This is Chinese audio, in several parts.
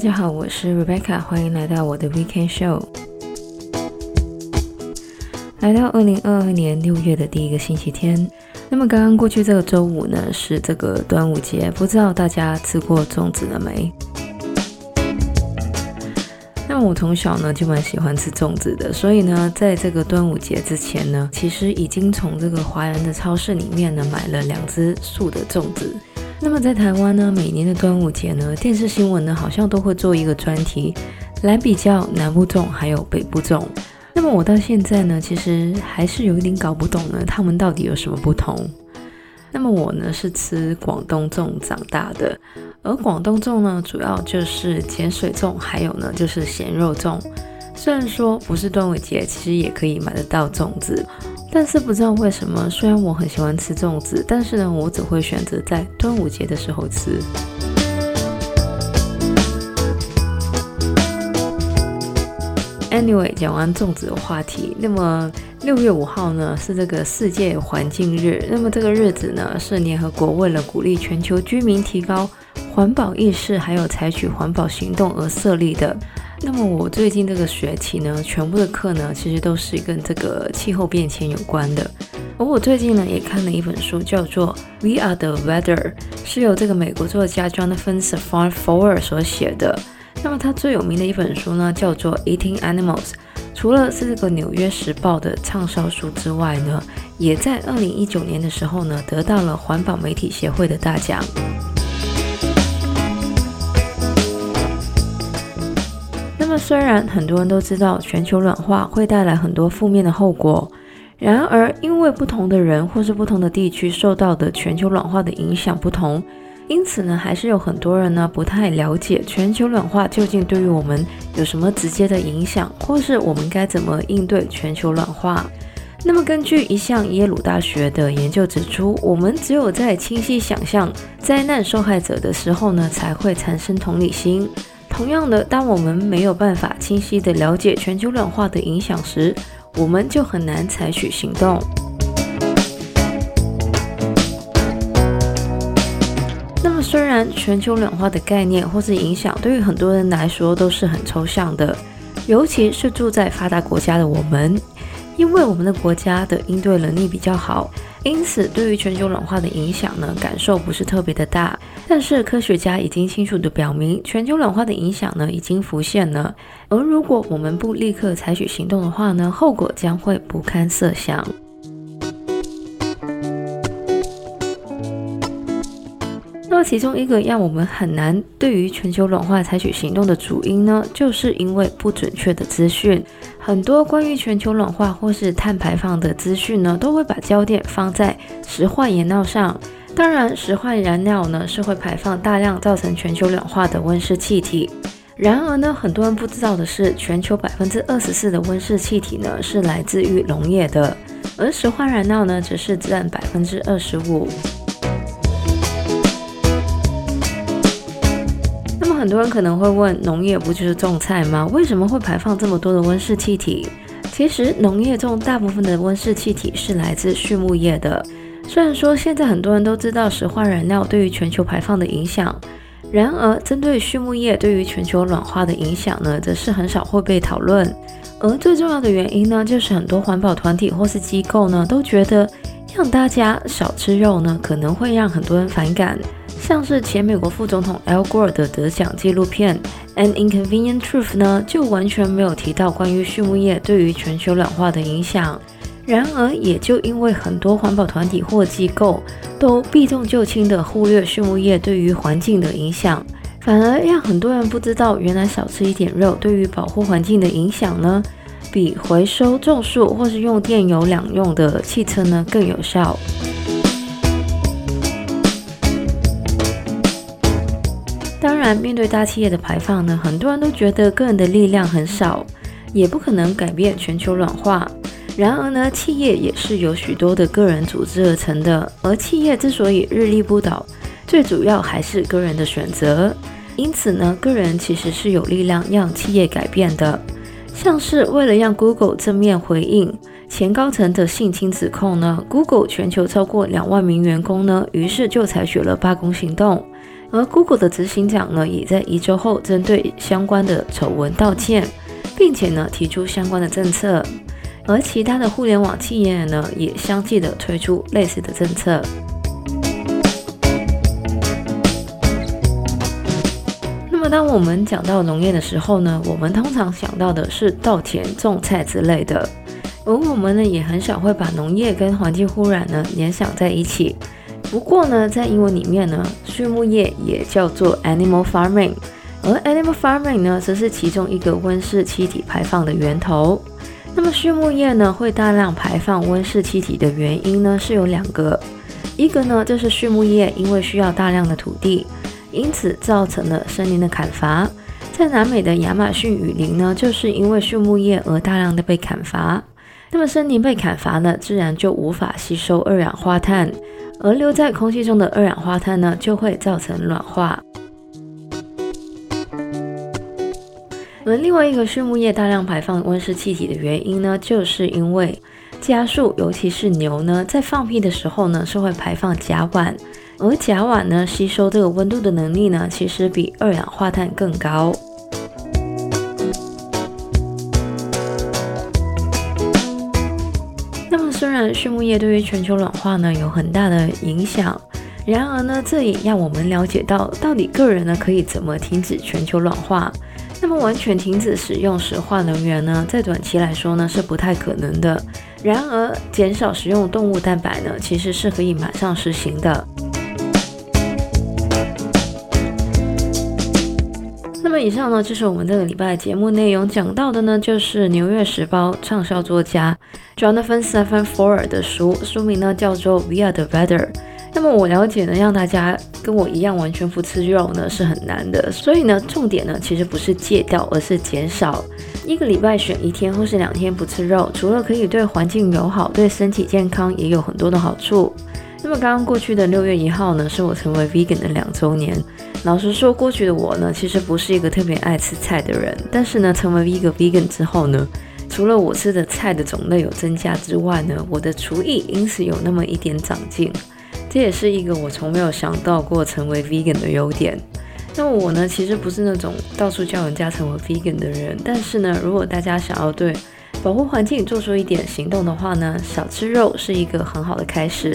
大家好，我是 Rebecca，欢迎来到我的 Weekend Show。来到二零二二年六月的第一个星期天，那么刚刚过去这个周五呢，是这个端午节，不知道大家吃过粽子了没？那我从小呢就蛮喜欢吃粽子的，所以呢，在这个端午节之前呢，其实已经从这个华人的超市里面呢买了两只素的粽子。那么在台湾呢，每年的端午节呢，电视新闻呢好像都会做一个专题来比较南部粽还有北部粽。那么我到现在呢，其实还是有一点搞不懂呢，他们到底有什么不同？那么我呢是吃广东粽长大的，而广东粽呢主要就是碱水粽，还有呢就是咸肉粽。虽然说不是端午节，其实也可以买得到粽子。但是不知道为什么，虽然我很喜欢吃粽子，但是呢，我只会选择在端午节的时候吃。Anyway，讲完粽子的话题，那么六月五号呢是这个世界环境日，那么这个日子呢是联合国为了鼓励全球居民提高环保意识，还有采取环保行动而设立的。那么我最近这个学期呢，全部的课呢，其实都是跟这个气候变迁有关的。而我最近呢，也看了一本书，叫做《We Are the Weather》，是由这个美国作家 Jonathan Safran Foer 所写的。那么他最有名的一本书呢，叫做《Eating Animals》，除了是这个《纽约时报》的畅销书之外呢，也在二零一九年的时候呢，得到了环保媒体协会的大奖。虽然很多人都知道全球暖化会带来很多负面的后果，然而因为不同的人或是不同的地区受到的全球暖化的影响不同，因此呢，还是有很多人呢不太了解全球暖化究竟对于我们有什么直接的影响，或是我们该怎么应对全球暖化。那么，根据一项耶鲁大学的研究指出，我们只有在清晰想象灾难受害者的时候呢，才会产生同理心。同样的，当我们没有办法清晰地了解全球暖化的影响时，我们就很难采取行动。那么，虽然全球暖化的概念或是影响对于很多人来说都是很抽象的，尤其是住在发达国家的我们，因为我们的国家的应对能力比较好。因此，对于全球暖化的影响呢，感受不是特别的大。但是，科学家已经清楚地表明，全球暖化的影响呢，已经浮现了。而如果我们不立刻采取行动的话呢，后果将会不堪设想。那么，其中一个让我们很难对于全球暖化采取行动的主因呢，就是因为不准确的资讯。很多关于全球暖化或是碳排放的资讯呢，都会把焦点放在石化燃料上。当然，石化燃料呢是会排放大量造成全球暖化的温室气体。然而呢，很多人不知道的是，全球百分之二十四的温室气体呢是来自于农业的，而石化燃料呢只是占百分之二十五。很多人可能会问，农业不就是种菜吗？为什么会排放这么多的温室气体？其实，农业中大部分的温室气体是来自畜牧业的。虽然说现在很多人都知道石化燃料对于全球排放的影响，然而针对畜牧业对于全球暖化的影响呢，则是很少会被讨论。而最重要的原因呢，就是很多环保团体或是机构呢，都觉得让大家少吃肉呢，可能会让很多人反感。像是前美国副总统 Al Gore 的得奖纪录片《An Inconvenient Truth》呢，就完全没有提到关于畜牧业对于全球暖化的影响。然而，也就因为很多环保团体或机构都避重就轻地忽略畜牧业对于环境的影响，反而让很多人不知道，原来少吃一点肉对于保护环境的影响呢，比回收种树或是用电油两用的汽车呢更有效。然，面对大企业的排放呢，很多人都觉得个人的力量很少，也不可能改变全球暖化。然而呢，企业也是由许多的个人组织而成的，而企业之所以日立不倒，最主要还是个人的选择。因此呢，个人其实是有力量让企业改变的。像是为了让 Google 正面回应前高层的性侵指控呢，Google 全球超过两万名员工呢，于是就采取了罢工行动。而 Google 的执行长呢，也在一周后针对相关的丑闻道歉，并且呢提出相关的政策。而其他的互联网企业呢，也相继的推出类似的政策。那么，当我们讲到农业的时候呢，我们通常想到的是稻田种菜之类的，而我们呢，也很少会把农业跟环境污染呢联想在一起。不过呢，在英文里面呢，畜牧业也叫做 animal farming，而 animal farming 呢，则是其中一个温室气体排放的源头。那么畜牧业呢，会大量排放温室气体的原因呢，是有两个，一个呢，就是畜牧业因为需要大量的土地，因此造成了森林的砍伐。在南美的亚马逊雨林呢，就是因为畜牧业而大量的被砍伐。那么森林被砍伐呢，自然就无法吸收二氧化碳。而留在空气中的二氧化碳呢，就会造成暖化。而另外一个畜牧业大量排放温室气体的原因呢，就是因为家畜，尤其是牛呢，在放屁的时候呢，是会排放甲烷，而甲烷呢，吸收这个温度的能力呢，其实比二氧化碳更高。畜牧业对于全球暖化呢有很大的影响，然而呢，这也让我们了解到，到底个人呢可以怎么停止全球暖化。那么完全停止使用石化能源呢，在短期来说呢是不太可能的。然而，减少食用动物蛋白呢，其实是可以马上实行的。那么以上呢，就是我们这个礼拜节目内容讲到的呢，就是《纽约时报》畅销作家 Jonathan Safran Foer 的书，书名呢叫做《We Are the Weather》。那么我了解呢，让大家跟我一样完全不吃肉呢是很难的，所以呢，重点呢其实不是戒掉，而是减少。一个礼拜选一天或是两天不吃肉，除了可以对环境友好，对身体健康也有很多的好处。那么刚刚过去的六月一号呢，是我成为 vegan 的两周年。老实说，过去的我呢，其实不是一个特别爱吃菜的人。但是呢，成为一个 vegan 之后呢，除了我吃的菜的种类有增加之外呢，我的厨艺因此有那么一点长进。这也是一个我从没有想到过成为 vegan 的优点。那么我呢，其实不是那种到处叫人家成为 vegan 的人。但是呢，如果大家想要对保护环境做出一点行动的话呢，少吃肉是一个很好的开始。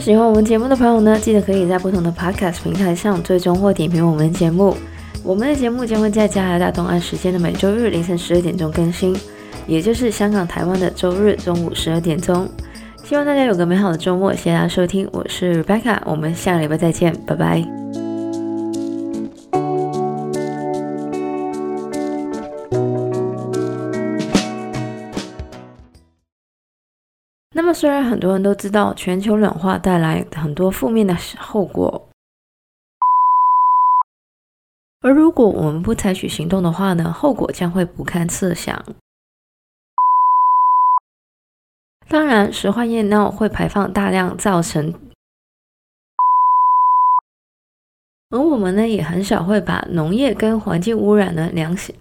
喜欢我们节目的朋友呢，记得可以在不同的 podcast 平台上最终或点评我们的节目。我们的节目将会在加拿大东岸时间的每周日凌晨十二点钟更新，也就是香港、台湾的周日中午十二点钟。希望大家有个美好的周末，谢谢大家收听，我是 Rebecca，我们下个礼拜再见，拜拜。那么，虽然很多人都知道全球暖化带来很多负面的后果，而如果我们不采取行动的话呢，后果将会不堪设想。当然，石化业呢会排放大量，造成，而我们呢也很少会把农业跟环境污染呢联想